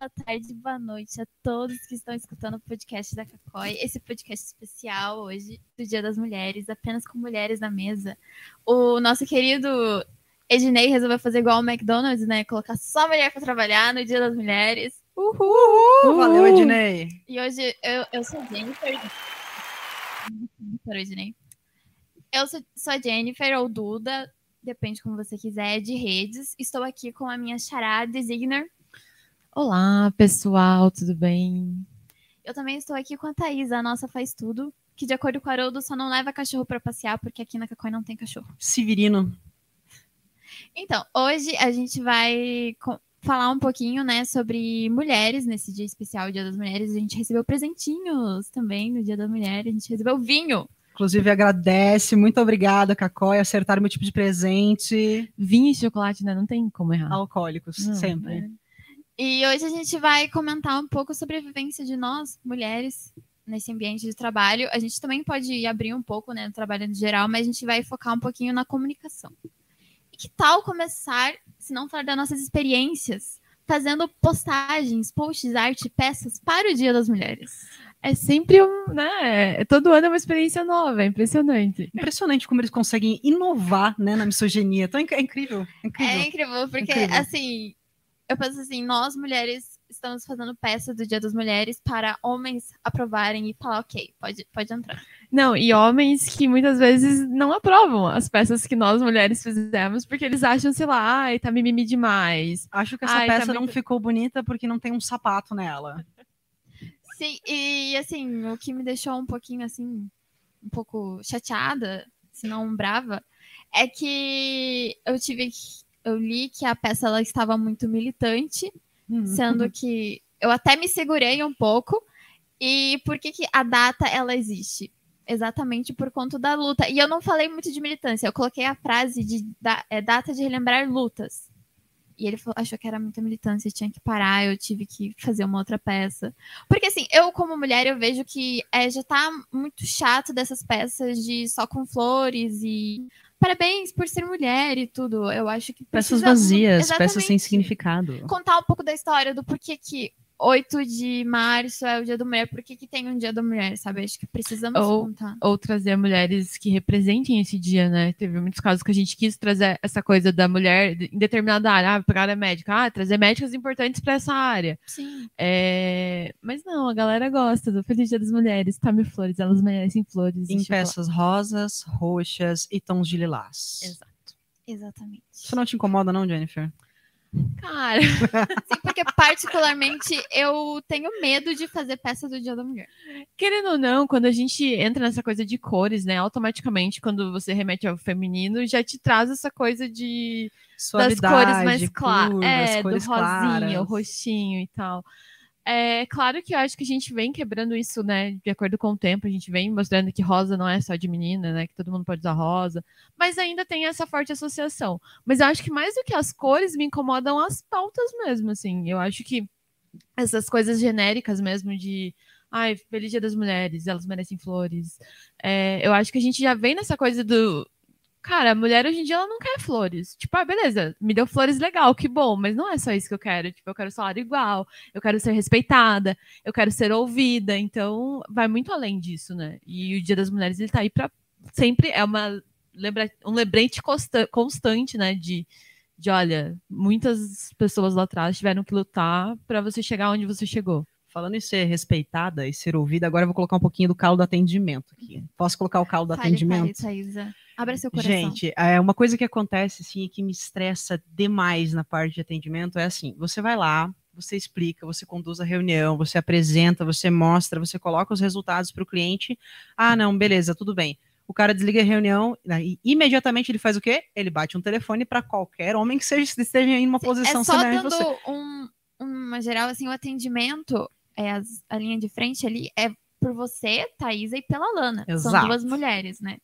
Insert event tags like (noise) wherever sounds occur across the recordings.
boa tarde, boa noite a todos que estão escutando o podcast da Cacói. Esse podcast especial hoje, do Dia das Mulheres, apenas com mulheres na mesa. O nosso querido Ednei resolveu fazer igual ao McDonald's, né? Colocar só mulher para trabalhar no Dia das Mulheres. Uhul! Uhul. Valeu, Ednei! E hoje eu, eu sou Jennifer. Ednei. Eu sou, sou a Jennifer ou Duda, depende como você quiser, de redes. Estou aqui com a minha chará designer. Olá, pessoal, tudo bem? Eu também estou aqui com a Thaís, a nossa faz tudo, que de acordo com o Haroldo só não leva cachorro para passear, porque aqui na Cacói não tem cachorro. Severino. Então, hoje a gente vai falar um pouquinho, né, sobre mulheres nesse dia especial, Dia das Mulheres. A gente recebeu presentinhos também no Dia da Mulher, a gente recebeu vinho. Inclusive, agradece, muito obrigada, Cacói, acertar meu tipo de presente. Vinho e chocolate, né? Não tem como errar. Alcoólicos, não, sempre. É. E hoje a gente vai comentar um pouco sobre a vivência de nós, mulheres, nesse ambiente de trabalho. A gente também pode abrir um pouco, né, no trabalho em geral, mas a gente vai focar um pouquinho na comunicação. E que tal começar, se não falar das nossas experiências, fazendo postagens, posts, arte, peças para o Dia das Mulheres? É sempre um, né? Todo ano é uma experiência nova, é impressionante. Impressionante como eles conseguem inovar, né, na misoginia. Então, é incrível. É incrível, é incrível porque, incrível. assim, eu penso assim, nós mulheres estamos fazendo peça do Dia das Mulheres para homens aprovarem e falar, ok, pode, pode entrar. Não, e homens que muitas vezes não aprovam as peças que nós mulheres fizemos, porque eles acham, sei lá, ai, tá mimimi demais. Acho que essa ai, tá peça tá não muito... ficou bonita porque não tem um sapato nela. Sim, e assim, o que me deixou um pouquinho assim, um pouco chateada, se não brava, é que eu tive que eu li que a peça ela estava muito militante, uhum. sendo que eu até me segurei um pouco. E por que, que a data ela existe? Exatamente por conta da luta. E eu não falei muito de militância, eu coloquei a frase de da, é, data de relembrar lutas. E ele falou, achou que era muita militância, tinha que parar, eu tive que fazer uma outra peça. Porque assim, eu como mulher, eu vejo que é, já tá muito chato dessas peças de só com flores e parabéns por ser mulher e tudo. Eu acho que peças vazias, peças sem significado. Contar um pouco da história do porquê que 8 de março é o Dia da Mulher, por que, que tem um Dia da Mulher, sabe? Acho que precisamos ou, contar. Ou trazer mulheres que representem esse dia, né? Teve muitos casos que a gente quis trazer essa coisa da mulher em determinada área, ah, para a área médica, ah, trazer médicas importantes para essa área. Sim. É... Mas não, a galera gosta do Feliz Dia das Mulheres, tome flores, elas merecem flores. Em peças rosas, roxas e tons de lilás. Exato. Exatamente. Isso não te incomoda, não, Jennifer? Cara, (laughs) sim, porque particularmente eu tenho medo de fazer peça do Dia da Mulher. Querendo ou não, quando a gente entra nessa coisa de cores, né, automaticamente quando você remete ao feminino, já te traz essa coisa de Suavidade, das cores mais claras, é, do rosinha, claras. o roxinho e tal. É claro que eu acho que a gente vem quebrando isso, né? De acordo com o tempo, a gente vem mostrando que rosa não é só de menina, né? Que todo mundo pode usar rosa, mas ainda tem essa forte associação. Mas eu acho que mais do que as cores me incomodam as pautas mesmo, assim. Eu acho que essas coisas genéricas mesmo de ai, feliz dia das mulheres, elas merecem flores. É, eu acho que a gente já vem nessa coisa do Cara, a mulher hoje em dia ela não quer flores. Tipo, ah, beleza, me deu flores legal, que bom, mas não é só isso que eu quero. Tipo, eu quero salário igual, eu quero ser respeitada, eu quero ser ouvida. Então, vai muito além disso, né? E o Dia das Mulheres ele tá aí para sempre é uma lembra, um lembrete consta, constante, né, de de olha, muitas pessoas lá atrás tiveram que lutar para você chegar onde você chegou. Falando em ser respeitada e ser ouvida, agora eu vou colocar um pouquinho do caldo do atendimento aqui. Posso colocar o caldo do fale, atendimento? Fale, Thaisa. Abra seu coração. Gente, é uma coisa que acontece assim que me estressa demais na parte de atendimento é assim: você vai lá, você explica, você conduz a reunião, você apresenta, você mostra, você coloca os resultados para o cliente. Ah, não, beleza, tudo bem. O cara desliga a reunião e imediatamente ele faz o quê? Ele bate um telefone para qualquer homem que seja, esteja em uma posição é só semelhante dando você. Um, uma geral, assim, o atendimento é, as, a linha de frente ali é por você, Thaisa, e pela Lana. Exato. São duas mulheres, né?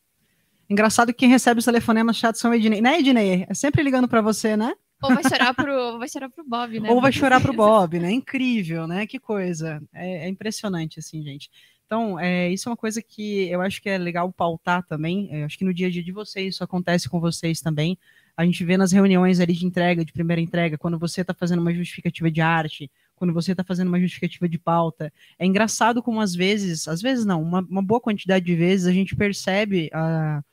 Engraçado que quem recebe os telefonemas chatos são Ednei. Né, Ednei? É sempre ligando para você, né? Ou vai chorar pro, vai chorar pro Bob, né? Ou vai chorar pro (laughs) Bob, né? Incrível, né? Que coisa. É, é impressionante, assim, gente. Então, é, isso é uma coisa que eu acho que é legal pautar também. Eu acho que no dia a dia de vocês, isso acontece com vocês também. A gente vê nas reuniões ali de entrega, de primeira entrega, quando você está fazendo uma justificativa de arte, quando você está fazendo uma justificativa de pauta. É engraçado como às vezes, às vezes não, uma, uma boa quantidade de vezes a gente percebe a,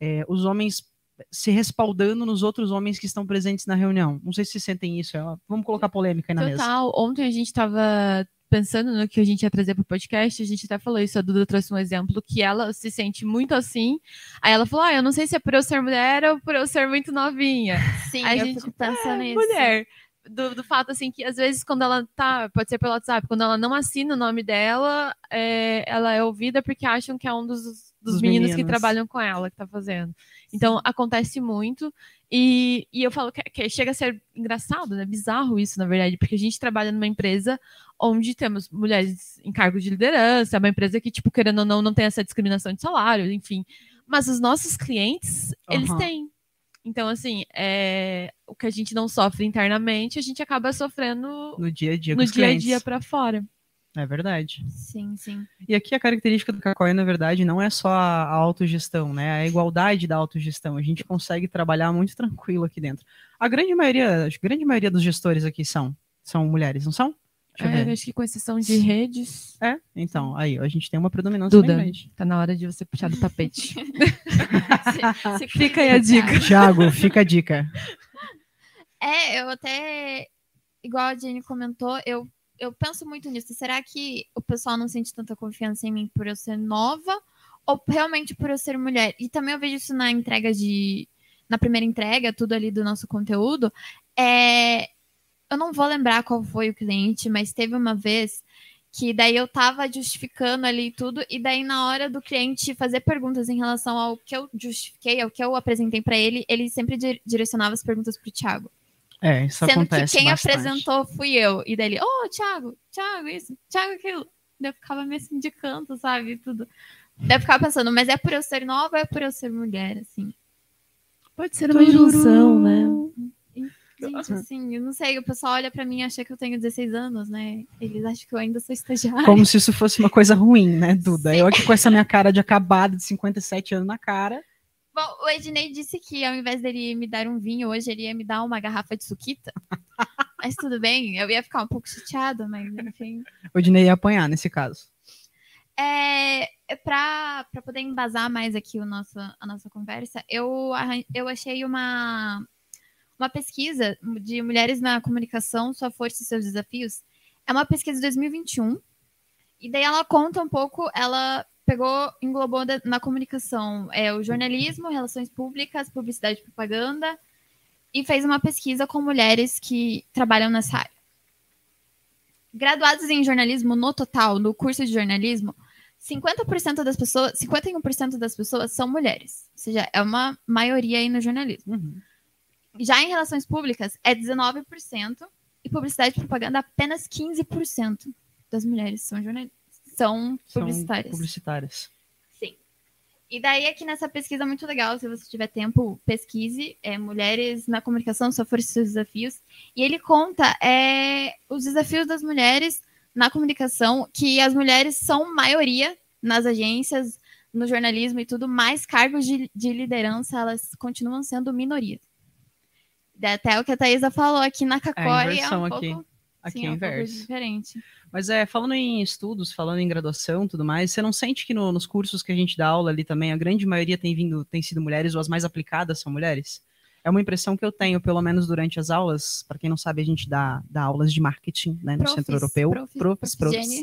é, os homens se respaldando nos outros homens que estão presentes na reunião. Não sei se sentem isso. É, vamos colocar polêmica aí na Total. mesa. Total. Ontem a gente estava pensando no que a gente ia trazer para o podcast, a gente até falou isso, a Duda trouxe um exemplo que ela se sente muito assim. Aí ela falou: Ah, eu não sei se é por eu ser mulher ou por eu ser muito novinha. Sim, Aí eu a gente fico pensando é, nisso. mulher. Do, do fato, assim, que às vezes quando ela tá, pode ser pelo WhatsApp, quando ela não assina o nome dela, é, ela é ouvida porque acham que é um dos, dos, Dos meninos, que meninos. trabalham com ela que tá fazendo. Então, acontece muito. E, e eu falo que, que chega a ser engraçado, né? Bizarro isso, na verdade, porque a gente trabalha numa empresa onde temos mulheres em cargo de liderança, é uma empresa que, tipo, querendo ou não, não tem essa discriminação de salário, enfim. Mas os nossos clientes, eles Aham. têm. Então, assim, é, o que a gente não sofre internamente, a gente acaba sofrendo No dia a dia no dia a dia pra fora. É verdade. Sim, sim. E aqui a característica do Cacói, na verdade, não é só a autogestão, né? A igualdade da autogestão. A gente consegue trabalhar muito tranquilo aqui dentro. A grande maioria, a grande maioria dos gestores aqui são, são mulheres, não são? Deixa eu É, ver. acho que com exceção de redes, É, então, aí, a gente tem uma predominância Duda. bem grande. tá na hora de você puxar do tapete. (laughs) Se- se Fica aí a dica. Tiago, fica a dica. É, eu até, igual a Jenny comentou, eu, eu penso muito nisso. Será que o pessoal não sente tanta confiança em mim por eu ser nova ou realmente por eu ser mulher? E também eu vejo isso na entrega de. Na primeira entrega, tudo ali do nosso conteúdo. É, eu não vou lembrar qual foi o cliente, mas teve uma vez que daí eu tava justificando ali tudo, e daí na hora do cliente fazer perguntas em relação ao que eu justifiquei, ao que eu apresentei para ele, ele sempre di- direcionava as perguntas pro Thiago. É, isso Sendo acontece que quem bastante. apresentou fui eu. E daí ele, ô, Thiago, Thiago, isso, Thiago, aquilo. Daí eu ficava meio assim de canto, sabe? Tudo. Daí eu ficava pensando, mas é por eu ser nova ou é por eu ser mulher, assim? Pode ser uma junção, né? Gente, assim, eu não sei, o pessoal olha pra mim e acha que eu tenho 16 anos, né? Eles acham que eu ainda sou estagiária. Como se isso fosse uma coisa ruim, né, Duda? Sim. Eu aqui com essa minha cara de acabada de 57 anos na cara. Bom, o Ednei disse que ao invés dele me dar um vinho hoje, ele ia me dar uma garrafa de suquita. (laughs) mas tudo bem, eu ia ficar um pouco chateada, mas enfim. O Dinei ia apanhar nesse caso. É, para poder embasar mais aqui o nosso, a nossa conversa, eu, eu achei uma, uma pesquisa de mulheres na comunicação, sua força e seus desafios. É uma pesquisa de 2021. E daí ela conta um pouco, ela pegou, englobou na comunicação é, o jornalismo, relações públicas, publicidade e propaganda, e fez uma pesquisa com mulheres que trabalham nessa área. Graduadas em jornalismo no total, no curso de jornalismo, 50% das pessoas, 51% das pessoas são mulheres. Ou seja, é uma maioria aí no jornalismo. Uhum. Já em relações públicas, é 19%, e publicidade e propaganda, apenas 15% das mulheres são jornalistas. São São publicitárias. publicitárias. Sim. E daí, aqui nessa pesquisa muito legal, se você tiver tempo, pesquise é, Mulheres na Comunicação, Força e Seus Desafios. E ele conta é, os desafios das mulheres na comunicação, que as mulheres são maioria nas agências, no jornalismo e tudo, mas cargos de, de liderança, elas continuam sendo minorias. Até o que a Thaisa falou aqui na Cacori é, inversão um pouco, Aqui sim, é é um inverso. diferente. Mas é, falando em estudos, falando em graduação e tudo mais, você não sente que no- nos cursos que a gente dá aula ali também, a grande maioria tem vindo, tem sido mulheres, ou as mais aplicadas são mulheres? É uma impressão que eu tenho, pelo menos durante as aulas. Para quem não sabe, a gente dá, dá aulas de marketing né, no Profis, Centro Europeu. profis, Profis, profis.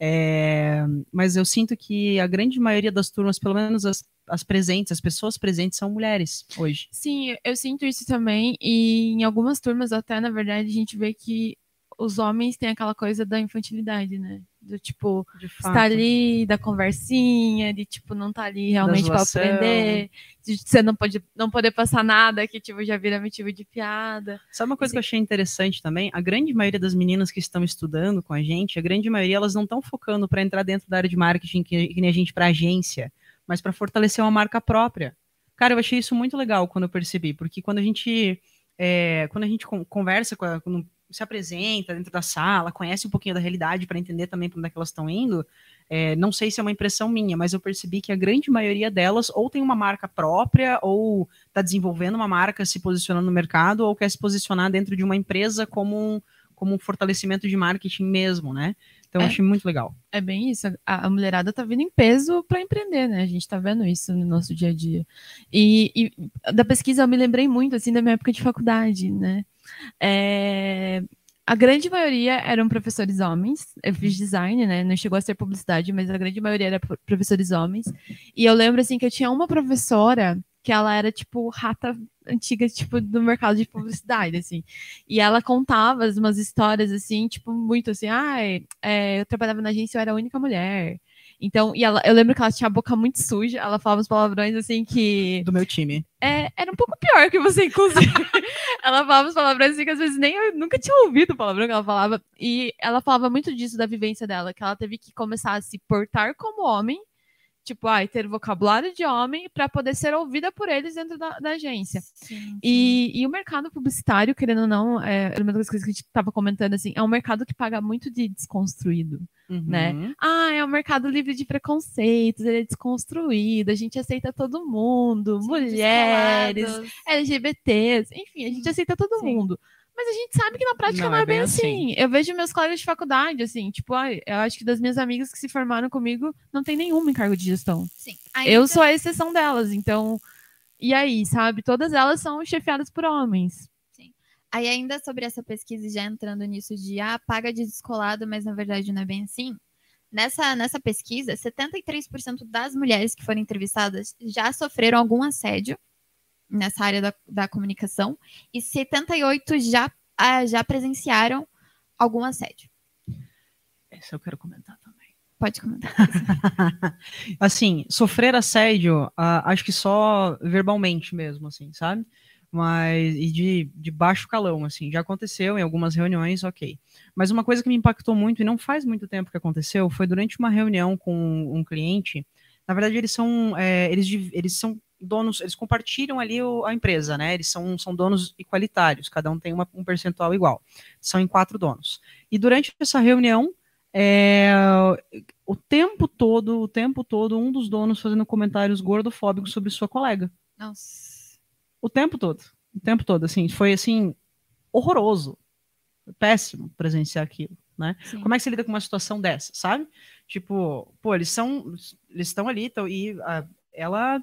É, mas eu sinto que a grande maioria das turmas, pelo menos as, as presentes, as pessoas presentes, são mulheres hoje. Sim, eu sinto isso também. E em algumas turmas, até, na verdade, a gente vê que os homens têm aquela coisa da infantilidade, né? Do tipo, estar ali, da conversinha, de tipo, não tá ali realmente zoação. aprender, de você não pode não poder passar nada que tipo já vira motivo de piada. Sabe uma coisa que eu achei interessante também? A grande maioria das meninas que estão estudando com a gente, a grande maioria, elas não estão focando para entrar dentro da área de marketing, que, que nem a gente para agência, mas para fortalecer uma marca própria. Cara, eu achei isso muito legal quando eu percebi, porque quando a gente é, quando a gente con- conversa com a, quando se apresenta dentro da sala, conhece um pouquinho da realidade para entender também para onde é que elas estão indo, é, não sei se é uma impressão minha, mas eu percebi que a grande maioria delas ou tem uma marca própria, ou está desenvolvendo uma marca, se posicionando no mercado, ou quer se posicionar dentro de uma empresa como um, como um fortalecimento de marketing mesmo, né? Então, É. eu achei muito legal. É bem isso. A, a mulherada tá vindo em peso para empreender, né? A gente tá vendo isso no nosso dia a dia. E, e da pesquisa eu me lembrei muito assim da minha época de faculdade, né? É, a grande maioria eram professores homens. Eu fiz design, né? Não chegou a ser publicidade, mas a grande maioria era pro- professores homens. E eu lembro assim que eu tinha uma professora que ela era tipo rata antiga tipo do mercado de publicidade assim e ela contava umas histórias assim tipo muito assim ai é, eu trabalhava na agência eu era a única mulher então e ela, eu lembro que ela tinha a boca muito suja ela falava uns palavrões assim que Do meu time. é, era um pouco pior que você, inclusive. (laughs) ela falava os palavrões assim que às vezes nem eu nunca tinha ouvido o palavrão que ela falava. E ela falava muito disso da vivência dela, que ela teve que começar a se portar como homem, tipo, ai, ter vocabulário de homem para poder ser ouvida por eles dentro da, da agência. Sim, E, e o mercado publicitário, querendo ou não, é uma das coisas que a gente estava comentando assim, é um mercado que paga muito de desconstruído Né? Uhum. ah, é um mercado livre de preconceitos, ele é desconstruído, a gente aceita todo mundo, sim, mulheres, descolados. LGBTs, enfim, a gente aceita todo Sim. mundo. Mas a gente sabe que na prática não, é bem assim. Eu vejo meus colegas de faculdade, assim, tipo, ai, eu acho que das minhas amigas que se formaram comigo, não tem nenhuma em cargo de gestão. Sim. Eu Ainda- sou a exceção delas, então. E aí, sabe? Todas elas são chefiadas por homens. Aí, ainda sobre essa pesquisa, e já entrando nisso de ah, paga de descolado, mas na verdade não é bem assim. Nessa, nessa pesquisa, 73% das mulheres que foram entrevistadas já sofreram algum assédio nessa área da, da comunicação e 78% já, ah, já presenciaram algum assédio. Esse eu quero comentar também. Pode comentar. (laughs) assim, sofrer assédio, ah, acho que só verbalmente mesmo, assim, sabe? Mas, e de, de baixo calão, assim, já aconteceu em algumas reuniões, ok. Mas uma coisa que me impactou muito, e não faz muito tempo que aconteceu, foi durante uma reunião com um cliente. Na verdade, eles são, é, eles, eles são donos, eles compartilham ali o- a empresa, né? Eles são, são donos igualitários, cada um tem uma- um percentual igual. São em quatro donos. E durante essa reunião, é, o tempo todo, o tempo todo, um dos donos fazendo comentários gordofóbicos sobre sua colega. Nossa. O tempo todo. O tempo todo, assim, foi assim, horroroso. Péssimo presenciar aquilo, né? Como é que você lida com uma situação dessa, sabe? Tipo, pô, eles são, eles estão ali, tão, e a- ela,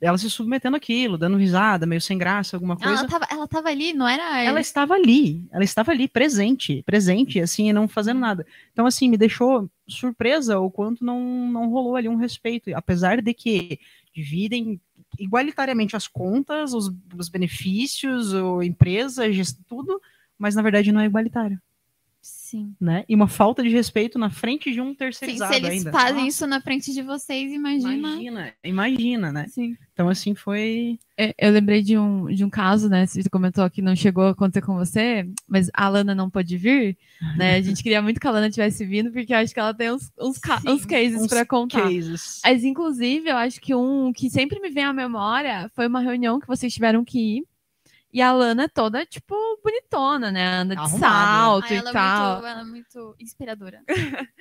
ela se submetendo àquilo, dando risada, meio sem graça, alguma coisa. ela, tava, ela tava ali, não era. Ela estava ali, ela estava ali, presente, presente, assim, e não fazendo nada. Então, assim, me deixou surpresa o quanto não, não rolou ali um respeito, apesar de que dividem igualitariamente as contas, os, os benefícios, a empresa, tudo, mas na verdade não é igualitário, Sim. né? E uma falta de respeito na frente de um Sim, terceirizado se eles ainda. fazem Nossa, isso na frente de vocês, imagina. Imagina, imagina, né? Sim. Então, assim, foi. É, Eu lembrei de um, de um caso, né? Você comentou que não chegou a acontecer com você, mas a Lana não pôde vir, né? A gente queria muito que a Lana tivesse vindo, porque eu acho que ela tem uns, uns, ca- Sim, uns cases para contar. cases. Mas, inclusive, eu acho que um que sempre me vem à memória foi uma reunião que vocês tiveram que ir. E a Lana é toda, tipo, bonitona, né? Anda de Arrumada. salto Ah, e ela, é tal. muito, ela é muito inspiradora. (laughs)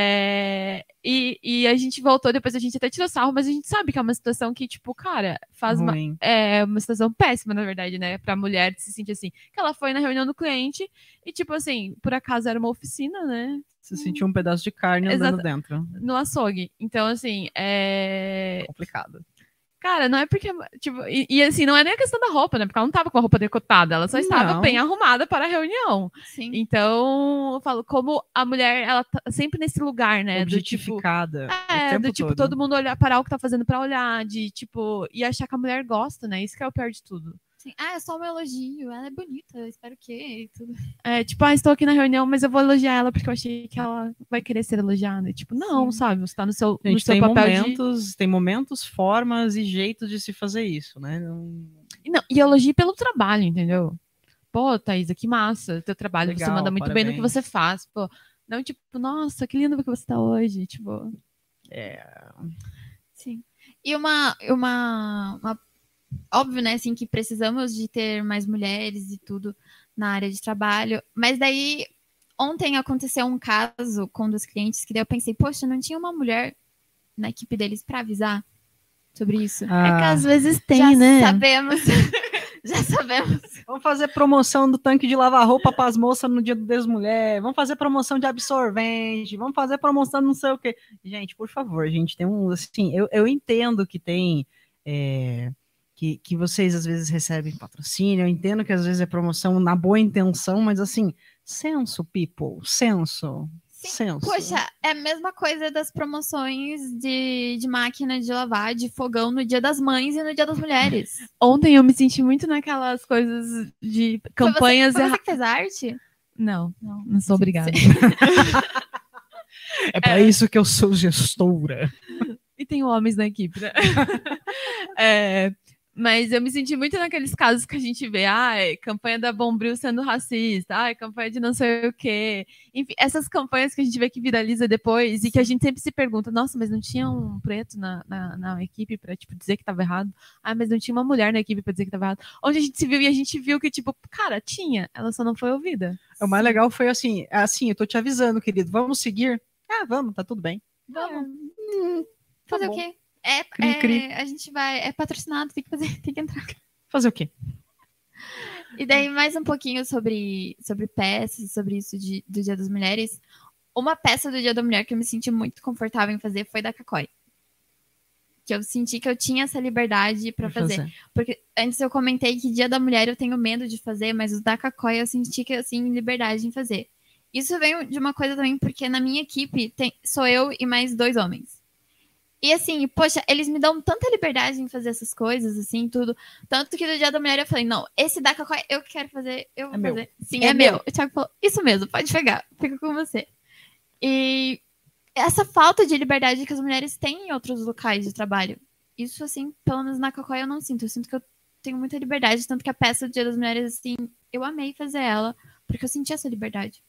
É, e, e a gente voltou, depois a gente até tirou sarro, mas a gente sabe que é uma situação que, tipo, cara, faz uma, é uma situação péssima, na verdade, né? Pra mulher se sentir assim. Que ela foi na reunião do cliente e, tipo assim, por acaso era uma oficina, né? Você sentiu um pedaço de carne andando Exata- dentro. No açougue. Então, assim, é. Complicado. Cara, não é porque. Tipo, e, e, assim, não é nem a questão da roupa, né? Porque ela não tava com a roupa decotada, ela só estava Não. bem arrumada para a reunião. Sim. Então, eu falo, como a mulher, ela tá sempre nesse lugar, né? Do tipo. Objetificada. É, do tipo, todo. todo mundo olhar, parar o que tá fazendo pra olhar, de tipo, e achar que a mulher gosta, né? Isso que é o pior de tudo. Sim. Ah, é só um elogio. Ela é bonita, espero que. E tudo. É, tipo, ah, estou aqui na reunião, mas eu vou elogiar ela porque eu achei que ela vai querer ser elogiada. Tipo, não, Sim. sabe? Você tá no seu, no Gente, seu tem papel momentos, tem momentos, formas e jeitos de se fazer isso, né? Não- de. E, não, e elogie pelo trabalho, entendeu? Pô, Thaisa, que massa. Teu trabalho, você Legal, manda muito bem no que parabéns. você faz. Pô, não, tipo, nossa, que lindo que você tá hoje. Tipo, Sim. E uma, uma, uma- Óbvio, né, assim, que precisamos de ter mais mulheres e tudo na área de trabalho. Mas daí, ontem aconteceu um caso com um dos clientes que daí eu pensei, poxa, não tinha uma mulher na equipe deles para avisar sobre isso. é que Ah, às vezes tem, Já né? sabemos. (laughs) Já sabemos Vamos fazer promoção do tanque de lavar roupa para as moças no dia do Desmulher. Vamos fazer promoção de absorvente. Vamos fazer promoção não sei o quê. Gente, por favor, gente, tem um. Assim, eu, eu entendo que tem. É, que, que vocês às vezes recebem patrocínio, eu entendo que às vezes é promoção na boa intenção, mas assim, senso, people, senso. Sim. Senso. Poxa, é a mesma coisa das promoções de, de máquina de lavar, de fogão no Dia das Mães e no Dia das Mulheres. (laughs) Ontem eu me senti muito naquelas coisas de campanhas Foi você, foi você que fez arte? Não, não, não sou obrigada. (laughs) É para isso que eu sou gestora. E tem homens na equipe, né? (laughs) É, mas eu me senti muito naqueles casos que a gente vê, ai, campanha da Bombril sendo racista, ai, campanha de não sei o quê. Enfim, essas campanhas que a gente vê que viraliza depois e que a gente sempre se pergunta, nossa, mas não tinha um preto na, na, na equipe pra, tipo, dizer que tava errado? Ah, mas não tinha uma mulher na equipe pra dizer que tava errado. Onde a gente se viu e a gente viu que, tipo, cara, tinha, ela só não foi ouvida. O mais legal foi assim, assim, eu tô te avisando, querido, vamos seguir? Ah, vamos, tá tudo bem. Vamos. Hum, tá Fazer bom. o quê? É, Cri, é, cri. a gente vai. É patrocinado, tem que fazer, (laughs) tem que entrar. Fazer o quê? E daí, mais um pouquinho sobre, sobre peças, sobre isso de, do Dia das Mulheres. Uma peça do Dia da Mulher que eu me senti muito confortável em fazer foi da Cacói. Que eu senti que eu tinha essa liberdade pra fazer. Porque antes eu comentei que Dia da Mulher eu tenho medo de fazer, mas o da Cacói eu senti que eu assim, liberdade em fazer. Isso veio de uma coisa também, porque na minha equipe tem, sou eu e mais dois homens. E assim, poxa, eles me dão tanta liberdade em fazer essas coisas, assim, tudo. Tanto que no Dia da Mulher eu falei, não, esse da Cacói eu quero fazer, eu vou É meu. fazer. Sim, É é, meu. meu. O Thiago falou, isso mesmo, pode pegar, fica com você. E essa falta de liberdade que as mulheres têm em outros locais de trabalho. Isso, assim, pelo menos na Cacói eu não sinto. Eu sinto que eu tenho muita liberdade, tanto que a peça do Dia das Mulheres, assim, eu amei fazer ela, porque eu senti essa liberdade.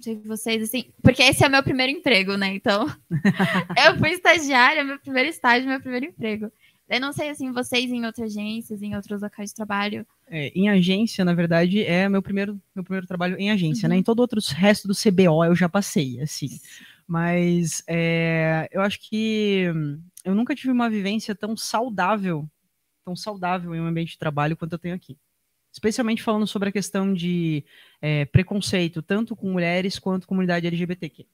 Sei vocês, assim, porque esse é o meu primeiro emprego, né? Então, (laughs) eu fui estagiária, meu primeiro estágio, meu primeiro emprego. Eu não sei, assim, vocês em outras agências, em outros locais de trabalho. É, em agência, na verdade, é meu primeiro, meu primeiro trabalho em agência, Uhum. né? Em todo outro resto do CBO eu já passei, assim. Mas é, eu acho que eu nunca tive uma vivência tão saudável, tão saudável em um ambiente de trabalho quanto eu tenho aqui. Especialmente falando sobre a questão de é, preconceito, tanto com mulheres quanto comunidade LGBTQ.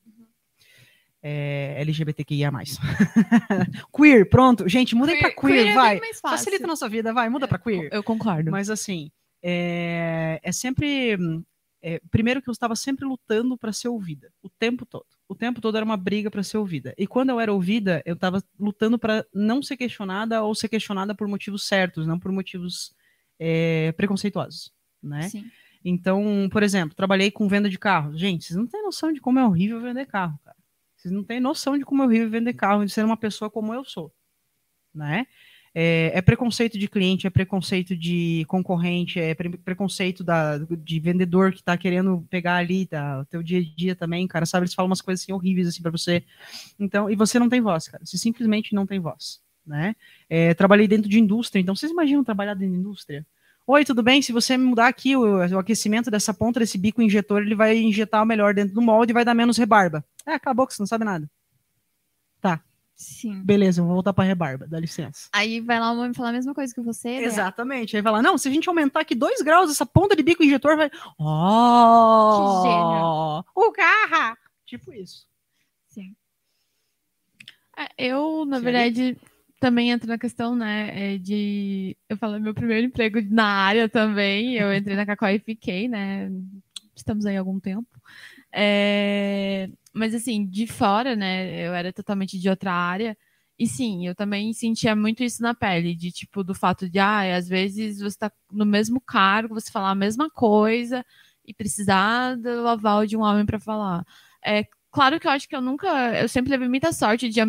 É, LGBTQIA+. (laughs) queer, pronto. Gente, mudem pra queer, é bem vai. fácil. Facilita a nossa vida, vai, muda pra queer. Eu concordo. Mas assim, é, é sempre. é, primeiro que eu estava sempre lutando para ser ouvida, o tempo todo. O tempo todo era uma briga para ser ouvida. E quando eu era ouvida, eu estava lutando para não ser questionada ou ser questionada por motivos certos, não por motivos é, preconceituosos, né? Sim. Então, por exemplo, trabalhei com venda de carro. Gente, vocês não têm noção de como é horrível vender carro, cara. Vocês não têm noção de como é horrível vender carro, de ser uma pessoa como eu sou, né? É, é preconceito de cliente, é preconceito de concorrente, é pre- preconceito da, de vendedor que tá querendo pegar ali tá, o teu dia a dia também, cara, sabe? Eles falam umas coisas assim horríveis assim para você. Então, e você não tem voz, cara. Você simplesmente não tem voz, né? É, trabalhei dentro de indústria, então vocês imaginam trabalhar dentro de indústria? Oi, tudo bem? Se você mudar aqui o, o aquecimento dessa ponta desse bico injetor, ele vai injetar o melhor dentro do molde e vai dar menos rebarba. É, acabou que você não sabe nada. Sim. Beleza, vou voltar pra rebarba, dá licença. Aí vai lá um homem falar a mesma coisa que você. né? Exatamente. Aí vai lá, não, se a gente aumentar aqui dois graus, essa ponta de bico injetor vai. Oh! Que gênio. O carro! Tipo isso. Sim. É, eu, na Sim, verdade, também entro na questão, né, é de... Eu falo, meu primeiro emprego na área também, eu entrei na Cacau e fiquei, né, estamos aí há algum tempo. É, Mas, assim, de fora, né, eu era totalmente de outra área, e sim, eu também sentia muito isso na pele, de tipo, do fato de, ah, às vezes você tá no mesmo cargo, você falar a mesma coisa e precisar do aval de um homem para falar. É claro que eu acho que eu nunca, eu sempre levei muita sorte de,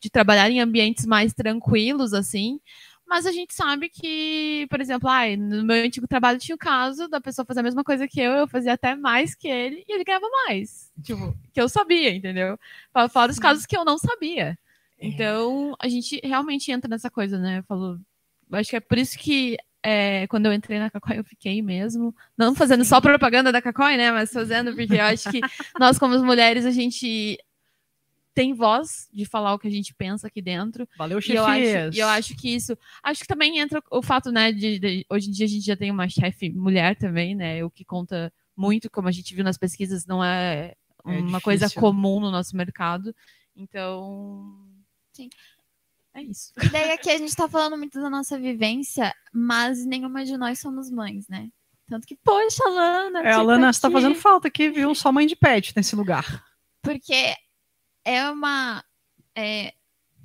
de trabalhar em ambientes mais tranquilos, assim, mas a gente sabe que, por exemplo, ai, no meu antigo trabalho tinha o caso da pessoa fazer a mesma coisa que eu, eu fazia até mais que ele, e ele ganhava mais. Tipo, que eu sabia, entendeu? Fora- Fora os Sim. casos que eu não sabia. É. Então, a gente realmente entra nessa coisa, né? Eu Acho que é por isso que é, quando eu entrei na Cacói eu fiquei mesmo. Não fazendo só propaganda da Cacói, né? Mas fazendo, porque eu acho que (laughs) nós, como mulheres, a gente tem voz de falar o que a gente pensa aqui dentro. Valeu, E eu, acho, chefias. e eu acho que isso. Acho que também entra o fato, né, de, de- hoje em dia a gente já tem uma chefe mulher também, né? O que conta muito, como a gente viu nas pesquisas, não é É uma coisa difícil. comum no nosso mercado. Então. Sim. É isso. E daí aqui a gente tá falando muito da nossa vivência, mas nenhuma de nós somos mães, né? Tanto que, poxa, Lana. É, a tipo, Lana, você tá fazendo falta aqui, viu? Só mãe de pet nesse lugar. Porque é uma. é,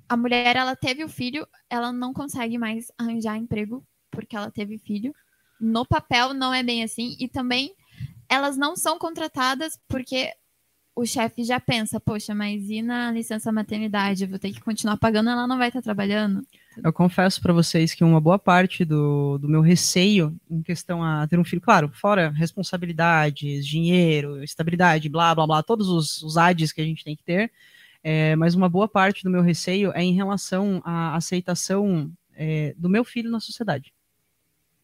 a mulher, ela teve o filho, ela não consegue mais arranjar emprego porque ela teve filho. No papel não é bem assim. E também elas não são contratadas porque o chefe já pensa, poxa, mas e na licença maternidade? Eu vou ter que continuar pagando, ela não vai estar trabalhando. Eu confesso pra vocês que uma boa parte do, do meu receio em questão a ter um filho, claro, fora responsabilidades, dinheiro, estabilidade, blá, blá, blá, todos os, os ADs que a gente tem que ter, é, mas uma boa parte do meu receio é em relação à aceitação é, do meu filho na sociedade.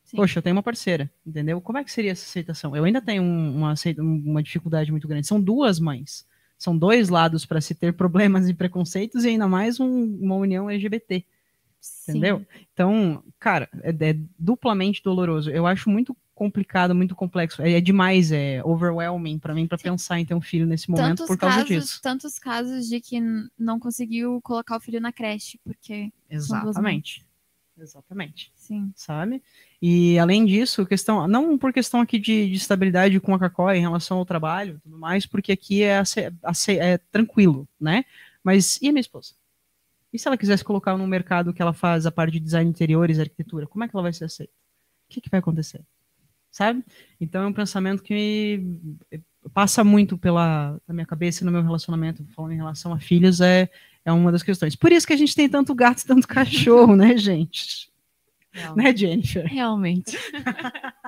Sim. Poxa, eu tenho uma parceira, entendeu? Como é que seria essa aceitação? Eu ainda tenho um- uma, uma dificuldade muito grande. São duas mães. São dois lados para se ter problemas e preconceitos e ainda mais um- uma união LGBT. Entendeu? Então, cara, é, é duplamente doloroso. Eu acho muito complicado, muito complexo. É, é demais, é overwhelming pra mim pra pensar em ter um filho nesse momento Tantos por causa casos, disso. tantos casos de que não conseguiu colocar o filho na creche, porque, Exatamente. Exatamente. sim. Sabe? E além disso, questão, não por questão aqui de, de estabilidade com a Cacó em relação ao trabalho e tudo mais, porque aqui é, é tranquilo, né? Mas e a minha esposa? E se ela quisesse colocar num mercado que ela faz a parte de design de interiores, arquitetura, como é que ela vai ser aceita? O que, que vai acontecer? Sabe? Então é um pensamento que passa muito pela na minha cabeça e no meu relacionamento, falando em relação a filhos, é, é uma das questões. Por isso que a gente tem tanto gato e tanto (laughs) cachorro, né, gente? Né, Jennifer? Realmente. (laughs)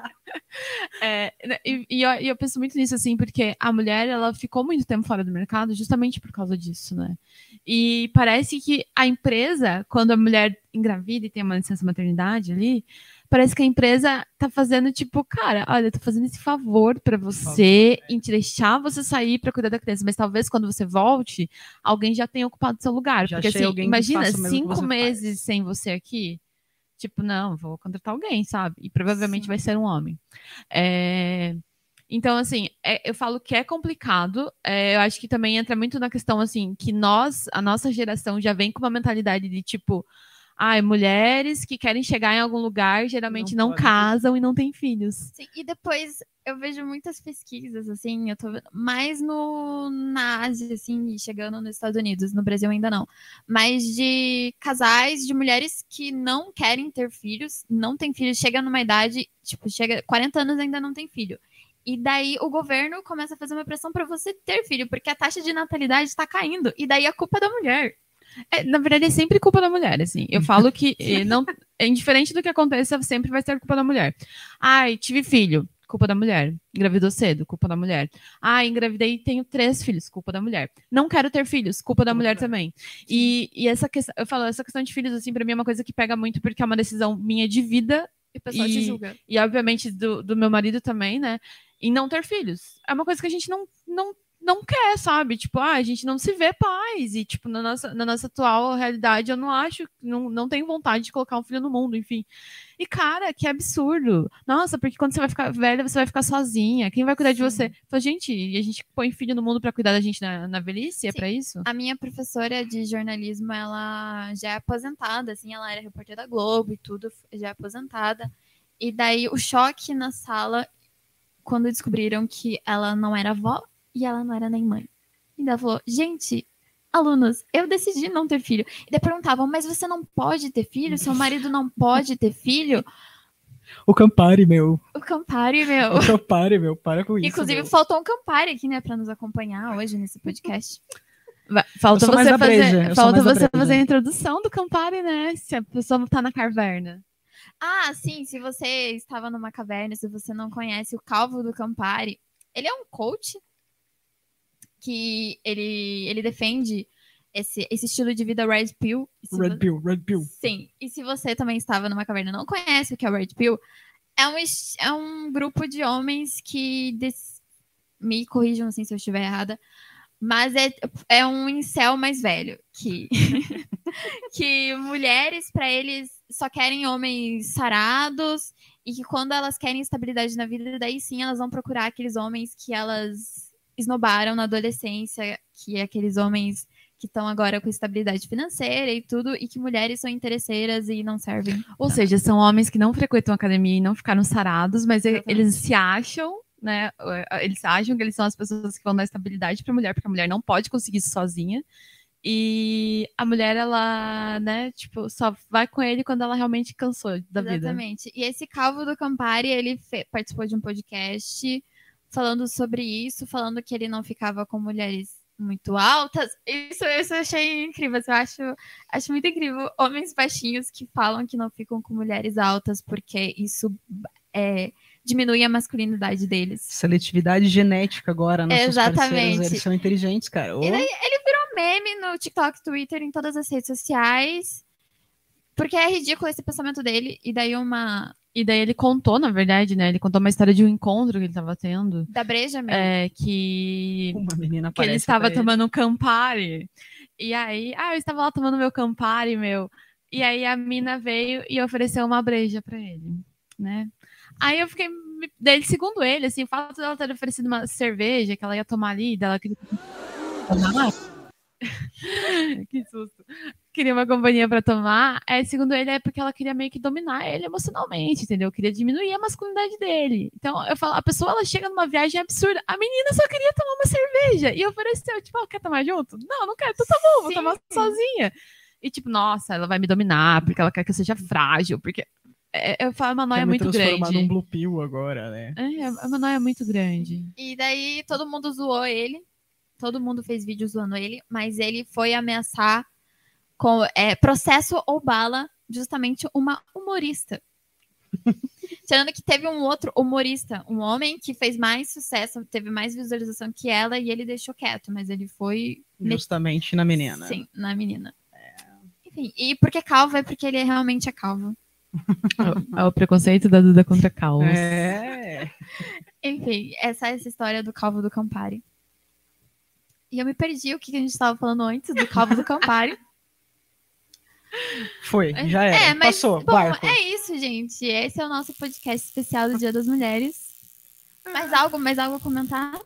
É, e, e eu, e eu penso muito nisso, assim, porque a mulher, ela ficou muito tempo fora do mercado justamente por causa disso, né? E parece que a empresa, quando a mulher engravida e tem uma licença maternidade ali, parece que a empresa tá fazendo tipo, cara, olha, eu tô fazendo esse favor pra você em te deixar você sair pra cuidar da criança, mas talvez quando você volte, alguém já tenha ocupado seu lugar. Já porque assim, imagina, cinco meses sem você aqui. Tipo, não, vou contratar alguém, sabe? E provavelmente Sim. vai ser um homem. É, Então, assim, é- eu falo que é complicado. é, eu acho que também entra muito na questão, assim, que nós, a nossa geração, já vem com uma mentalidade de tipo, ai, mulheres que querem chegar em algum lugar geralmente Não não, ter casam e não têm filhos. Sim, e depois eu vejo muitas pesquisas, assim, eu tô vendo, mais no, na Ásia, assim, chegando nos Estados Unidos, no Brasil ainda não, mas de casais, de mulheres que não querem ter filhos, não tem filhos, chega numa idade, tipo, chega 40 anos e ainda não tem filho. E daí o governo começa a fazer uma pressão para você ter filho, porque a taxa de natalidade está caindo, e daí a culpa é da mulher. É, na verdade, é sempre culpa da mulher, assim. Eu falo que (laughs) eh, não, é indiferente do que aconteça, sempre vai ser culpa da mulher. Ai, tive filho, culpa da mulher. Engravidou cedo, culpa da mulher. Ai, engravidei e tenho três filhos, culpa da mulher. Não quero ter filhos, culpa da mulher também. E, e essa questão, eu falo, essa questão de filhos, assim, pra mim é uma coisa que pega muito, porque é uma decisão minha de vida E o pessoal te E- julga. e obviamente do, do meu marido também, né? Em não ter filhos. É uma coisa que a gente não, não, não quer, sabe? Tipo, ah, a gente não se vê pais. E, tipo, na nossa, na nossa atual realidade, eu não acho, não, não tenho vontade de colocar um filho no mundo, enfim. E, cara, que absurdo. Nossa, porque quando você vai ficar velha, você vai ficar sozinha. Quem vai cuidar de Sim. você? Fala, gente, e a gente põe filho no mundo pra cuidar da gente na, na velhice? É pra isso? A minha professora de jornalismo, ela já é aposentada, assim, ela era repórter da Globo e tudo, já é aposentada. E daí o choque na sala, quando descobriram que ela não era avó e ela não era nem mãe. E ela falou, gente, alunos, eu decidi não ter filho. E daí perguntavam, mas você não pode ter filho? Seu marido não pode ter filho? O Campari, meu. O Campari, meu. O Campari, meu. Para com isso. Inclusive, meu. faltou um Campari aqui, né, pra nos acompanhar hoje nesse podcast. Falta você fazer, falta você fazer a introdução do Campari, né? Se a pessoa não tá na caverna. Ah, sim, se você estava numa caverna, se você não conhece o Calvo do Campari, ele é um coach que ele, ele defende esse, esse estilo de vida Red Pill. Red vo- Pill, Red Pill. Sim, e se você também estava numa caverna e não conhece o que é o Red Pill, é um, é um grupo de homens que, des- me corrijam assim se eu estiver errada, Mas é, é um incel mais velho. Que, (laughs) que mulheres, para eles, só querem homens sarados. E que quando elas querem estabilidade na vida, daí sim elas vão procurar aqueles homens que elas esnobaram na adolescência. Que é aqueles homens que estão agora com estabilidade financeira e tudo, e que mulheres são interesseiras e não servem. Ou seja, são homens que não frequentam academia e não ficaram sarados, mas Exatamente. eles se acham, né? Eles acham que eles são as pessoas que vão dar estabilidade para a mulher, porque a mulher não pode conseguir isso sozinha. E a mulher, ela, né, tipo, só vai com ele quando ela realmente cansou da vida. Exatamente. E esse Calvo do Campari, ele participou de um podcast falando sobre isso, falando que ele não ficava com mulheres muito altas. Isso, isso eu achei incrível. Eu acho, acho muito incrível homens baixinhos que falam que não ficam com mulheres altas porque isso é, diminui a masculinidade deles. Seletividade genética agora, nossos Exatamente. eles são inteligentes, cara. Ô, E daí Um meme no TikTok, Twitter, em todas as redes sociais. Porque é ridículo esse pensamento dele. E daí uma. E daí ele contou, na verdade, né? Ele contou uma história de um encontro que ele estava tendo. Da breja mesmo. É, que uma menina que ele estava tomando um Campari. E aí, ah, eu estava lá tomando meu Campari, meu. E aí a mina veio e ofereceu uma breja pra ele, né? Aí eu fiquei. Daí, segundo ele, assim, o fato dela ter oferecido uma cerveja que ela ia tomar ali, dela queria tomar. (laughs) que susto. Queria uma companhia pra tomar. É, segundo ele, é porque ela queria meio que dominar ele emocionalmente, entendeu? Queria diminuir a masculinidade dele. Então, eu falo, a pessoa ela chega numa viagem absurda. A menina só queria tomar uma cerveja e ofereceu, tipo, ah, quer tomar junto? Não, não quero. Então tá bom, vou Sim. tomar sozinha. E tipo, nossa, ela vai me dominar porque ela quer que eu seja frágil, porque é, eu falo, é uma noia me muito transformar grande. num blue pill agora, né? É, é uma noia muito grande. E daí todo mundo zoou ele. Todo mundo fez vídeo zoando ele, mas ele foi ameaçar com é, processo ou bala justamente uma humorista. (laughs) Tirando que teve um outro humorista, um homem que fez mais sucesso, teve mais visualização que ela, e ele deixou quieto, mas ele foi Justamente na menina. Sim, na menina. Enfim, e porque calvo é porque ele realmente é calvo. É o preconceito da Duda contra calvos. É. Enfim, essa é essa história do calvo do Campari. E eu me perdi o que a gente estava falando antes do calvo do Campari. (laughs) Foi, já era. É, mas Passou, bom, barco. é isso, gente. Esse é o nosso podcast especial do Dia das Mulheres. Mais algo, mais algo a comentar?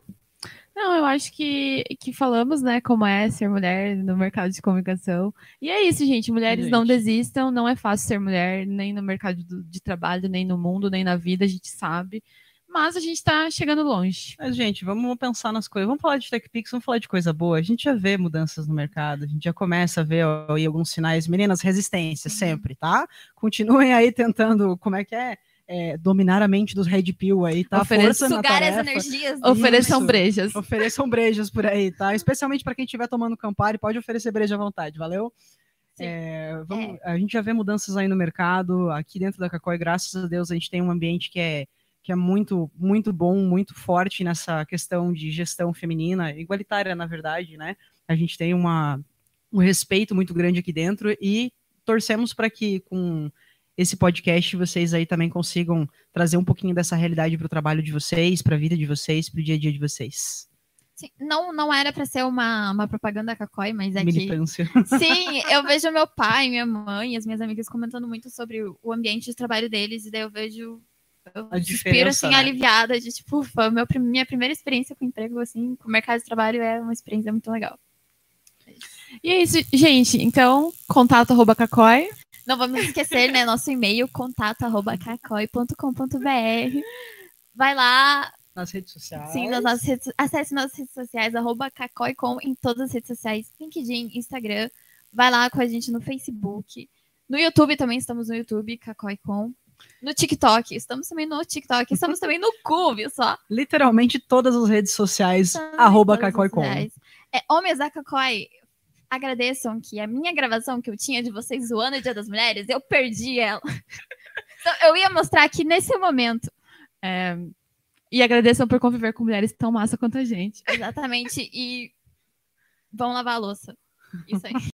Não, eu acho que, que falamos, né, como é ser mulher no mercado de comunicação. E é isso, gente. Mulheres não Gente. desistam, não é fácil ser mulher, nem no mercado do- de trabalho, nem no mundo, nem na vida, a gente sabe. Mas a gente tá chegando longe. Mas, gente, vamos pensar nas coisas. Vamos falar de TechPix, vamos falar de coisa boa. A gente já vê mudanças no mercado, a gente já começa a ver ó, aí alguns sinais. Meninas, resistência sempre, tá? Continuem aí tentando, como é que é? É, dominar a mente dos Red Pill aí, tá? Ofereça- Força na Sugar as energias. Ofereçam Isso. brejas. Ofereçam brejas por aí, tá? Especialmente para quem estiver tomando Campari, pode oferecer breja à vontade, valeu? Sim. É, vamos- A gente já vê mudanças aí no mercado, aqui dentro da Cacói, graças a Deus, a gente tem um ambiente que é, que é muito, muito bom, muito forte nessa questão de gestão feminina, igualitária, na verdade, né? A gente tem uma, um respeito muito grande aqui dentro e torcemos para que com esse podcast vocês aí também consigam trazer um pouquinho dessa realidade para o trabalho de vocês, para a vida de vocês, para o dia a dia de vocês. Sim, não, não era para ser uma, uma propaganda cacói, mas é que Militância. Sim, eu vejo meu pai, minha mãe, as minhas amigas comentando muito sobre o ambiente de trabalho deles, e daí eu vejo. Eu A suspiro assim, né? aliviada, de tipo, ufa, meu, minha primeira experiência com emprego, assim, com o mercado de trabalho é uma experiência muito legal. E é isso, gente. Então, contato arroba cacói. Não vamos esquecer, né? Nosso e-mail, contato.cacoi.com.br. Vai lá, Nas redes sociais. sim, nas nossas redes, acesse nossas redes sociais, arroba cacoicom em todas as redes sociais, LinkedIn, Instagram. Vai lá com a gente no Facebook. No YouTube também estamos no YouTube, cacoicom. No TikTok, estamos também no TikTok, estamos também no Cube, só. Literalmente todas as redes sociais, também arroba Cacoicom. É, homens da Cacoi, agradeçam que a minha gravação que eu tinha de vocês zoando o Dia das Mulheres, eu perdi ela. (laughs) então, eu ia mostrar aqui nesse momento. É, e agradeçam por conviver com mulheres tão massa quanto a gente. Exatamente. E vão lavar a louça. Isso aí. (laughs)